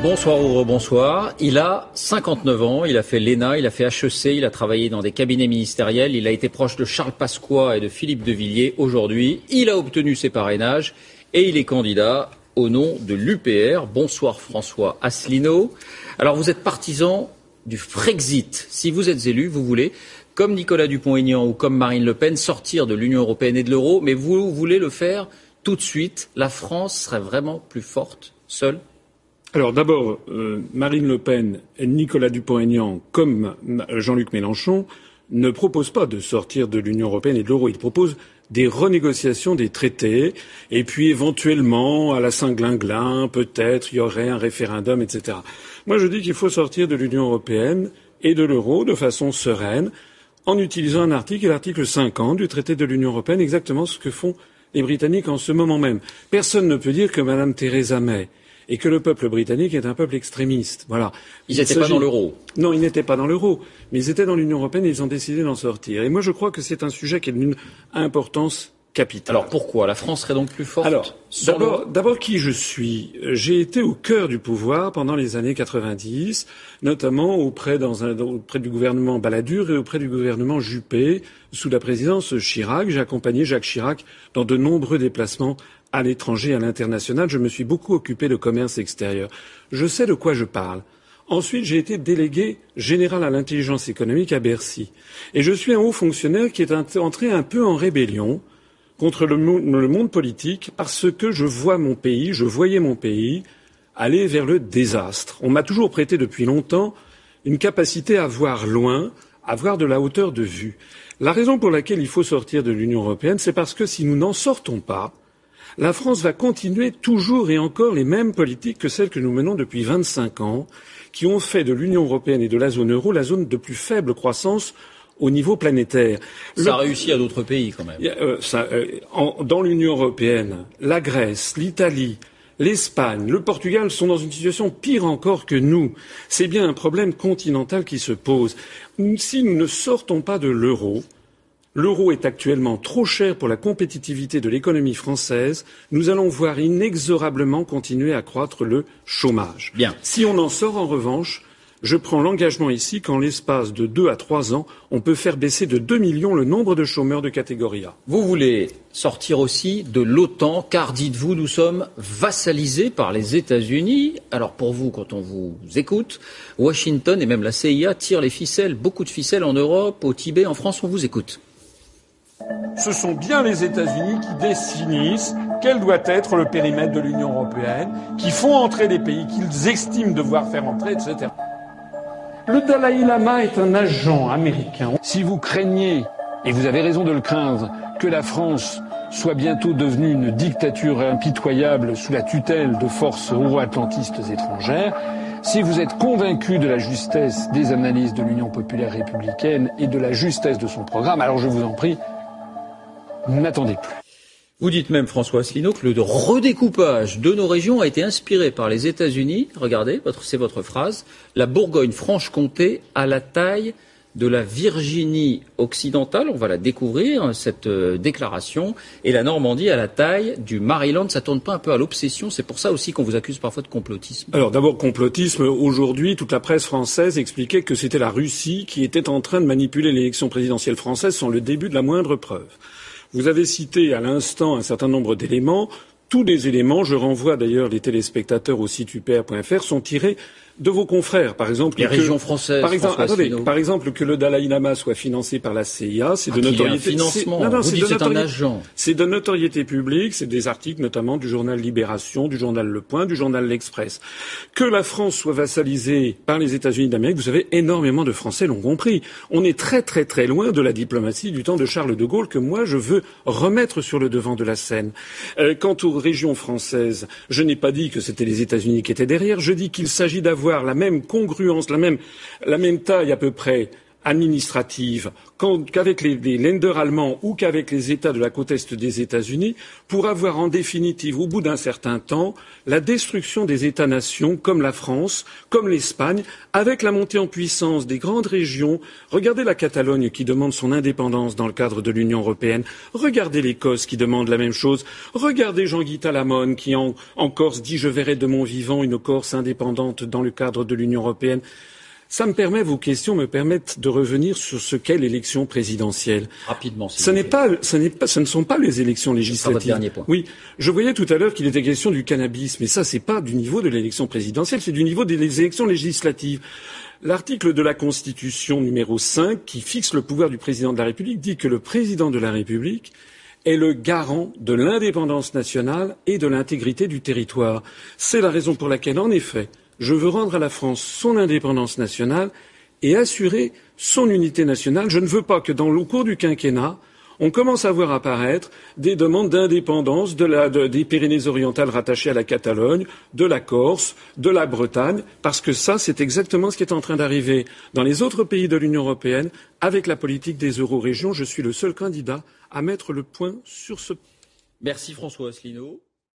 Bonsoir ou bonsoir. Il a 59 ans, il a fait l'ENA, il a fait HEC, il a travaillé dans des cabinets ministériels, il a été proche de Charles Pasqua et de Philippe de Villiers. Aujourd'hui, il a obtenu ses parrainages et il est candidat au nom de l'UPR. Bonsoir François Asselineau. Alors vous êtes partisan du Frexit. Si vous êtes élu, vous voulez, comme Nicolas Dupont-Aignan ou comme Marine Le Pen, sortir de l'Union européenne et de l'euro, mais vous voulez le faire tout de suite. La France serait vraiment plus forte seule alors d'abord, euh, Marine Le Pen Nicolas Dupont-Aignan, comme Jean-Luc Mélenchon, ne proposent pas de sortir de l'Union européenne et de l'euro. Ils proposent des renégociations des traités, et puis éventuellement, à la Saint-Glinglin, peut-être, il y aurait un référendum, etc. Moi, je dis qu'il faut sortir de l'Union européenne et de l'euro de façon sereine, en utilisant un article, l'article 50 du traité de l'Union européenne, exactement ce que font les Britanniques en ce moment même. Personne ne peut dire que Mme Theresa May et que le peuple britannique est un peuple extrémiste. Voilà. Ils n'étaient pas dans l'euro. Non, ils n'étaient pas dans l'euro, mais ils étaient dans l'Union européenne et ils ont décidé d'en sortir. Et moi, je crois que c'est un sujet qui est d'une importance Alors pourquoi La France serait donc plus forte Alors, d'abord, d'abord qui je suis? J'ai été au cœur du pouvoir pendant les années 90, notamment auprès, dans un, auprès du gouvernement Balladur et auprès du gouvernement Juppé, sous la présidence Chirac. J'ai accompagné Jacques Chirac dans de nombreux déplacements à l'étranger, à l'international. Je me suis beaucoup occupé de commerce extérieur. Je sais de quoi je parle. Ensuite, j'ai été délégué général à l'intelligence économique à Bercy. Et je suis un haut fonctionnaire qui est entré un peu en rébellion contre le, monde politique parce que je vois mon pays, je voyais mon pays aller vers le désastre. On m'a toujours prêté depuis longtemps une capacité à voir loin, à voir de la hauteur de vue. La raison pour laquelle il faut sortir de l'Union européenne, c'est parce que si nous n'en sortons pas, la France va continuer toujours et encore les mêmes politiques que celles que nous menons depuis vingt cinq ans, qui ont fait de l'Union européenne et de la zone euro la zone de plus faible croissance au niveau planétaire. Ça a réussi à d'autres pays quand même. Euh, euh, dans l'Union européenne, la Grèce, l'Italie, l'Espagne, le Portugal sont dans une situation pire encore que nous. C'est bien un problème continental qui se pose. Si nous ne sortons pas de l'euro, L'euro est actuellement trop cher pour la compétitivité de l'économie française. Nous allons voir inexorablement continuer à croître le chômage. Bien. Si on en sort en revanche, je prends l'engagement ici qu'en l'espace de deux à trois ans, on peut faire baisser de deux millions le nombre de chômeurs de catégorie A. Vous voulez sortir aussi de l'OTAN, car dites-vous, nous sommes vassalisés par les États-Unis. Alors pour vous, quand on vous écoute, Washington et même la CIA tirent les ficelles, beaucoup de ficelles en Europe, au Tibet, en France, on vous écoute ce sont bien les États-Unis qui définissent quel doit être le périmètre de l'Union européenne, qui font entrer les pays qu'ils estiment devoir faire entrer, etc. Le Dalai Lama est un agent américain. Si vous craignez, et vous avez raison de le craindre, que la France soit bientôt devenue une dictature impitoyable sous la tutelle de forces euro-atlantistes étrangères, si vous êtes convaincu de la justesse des analyses de l'Union populaire républicaine et de la justesse de son programme, alors je vous en prie, n'attendez plus. Vous dites même, François Asselineau, que le redécoupage de nos régions a été inspiré par les États-Unis. Regardez, c'est votre phrase. La Bourgogne-Franche-Comté à la taille de la Virginie occidentale, on va la découvrir, cette euh, déclaration, et la Normandie à la taille du Maryland. Ça tourne pas un peu à l'obsession C'est pour ça aussi qu'on vous accuse parfois de complotisme. Alors d'abord, complotisme. Aujourd'hui, toute la presse française expliquait que c'était la Russie qui était en train de manipuler l'élection présidentielle française sans le début de la moindre preuve. Vous avez cité à l'instant un certain nombre d'éléments. Tous les éléments, je renvoie d'ailleurs les téléspectateurs au site upr.fr, sont tirés de vos confrères, par exemple. Les régions françaises. Par exemple, attendez, par exemple, que le Dalai Lama soit financé par la CIA, c'est de ah, notoriété. financement. Non, non, c'est de, un agent. C'est de notoriété publique. C'est des articles notamment du journal Libération, du journal Le Point, du journal L'Express. Que la France soit vassalisée par les États-Unis d'Amérique, vous savez, énormément de Français l'ont compris. On est très très très loin de la diplomatie du temps de Charles de Gaulle que moi je veux remettre sur le devant de la scène. Euh, quant aux régions françaises, je n'ai pas dit que c'était les États-Unis qui étaient derrière. Je dis qu'il s'agit d'avoir la même congruence, la même taille à peu près administrative qu'avec les, les lenders allemands ou qu'avec les États de la côte est des États-Unis pour avoir en définitive, au bout d'un certain temps, la destruction des États-nations comme la France, comme l'Espagne, avec la montée en puissance des grandes régions. Regardez la Catalogne qui demande son indépendance dans le cadre de l'Union européenne. Regardez l'Écosse qui demande la même chose. Regardez Jean-Guy Talamone qui en, en Corse dit je verrai de mon vivant une Corse indépendante dans le cadre de l'Union européenne. Ça me permet, vos questions me permettent de revenir sur ce qu'est l'élection présidentielle. Rapidement. Ce n'est pas, ce n'est pas, ce ne sont pas les élections législatives. Votre dernier point. Oui, je voyais tout à l'heure qu'il était question du cannabis, mais ça, c'est pas du niveau de l'élection présidentielle, c'est du niveau des élections législatives. L'article de la Constitution numéro 5, qui fixe le pouvoir du président de la République, dit que le président de la République est le garant de l'indépendance nationale et de l'intégrité du territoire. C'est la raison pour laquelle, en effet, je veux rendre à la France son indépendance nationale et assurer son unité nationale. Je ne veux pas que dans le cours du quinquennat, on commence à voir apparaître des demandes d'indépendance des Pyrénées-Orientales rattachées à la Catalogne, de la Corse, de la Bretagne, parce que ça, c'est exactement ce qui est en train d'arriver dans les autres pays de l'Union européenne avec la politique des euro-régions. Je suis le seul candidat à mettre le point sur ce. Merci François Asselineau.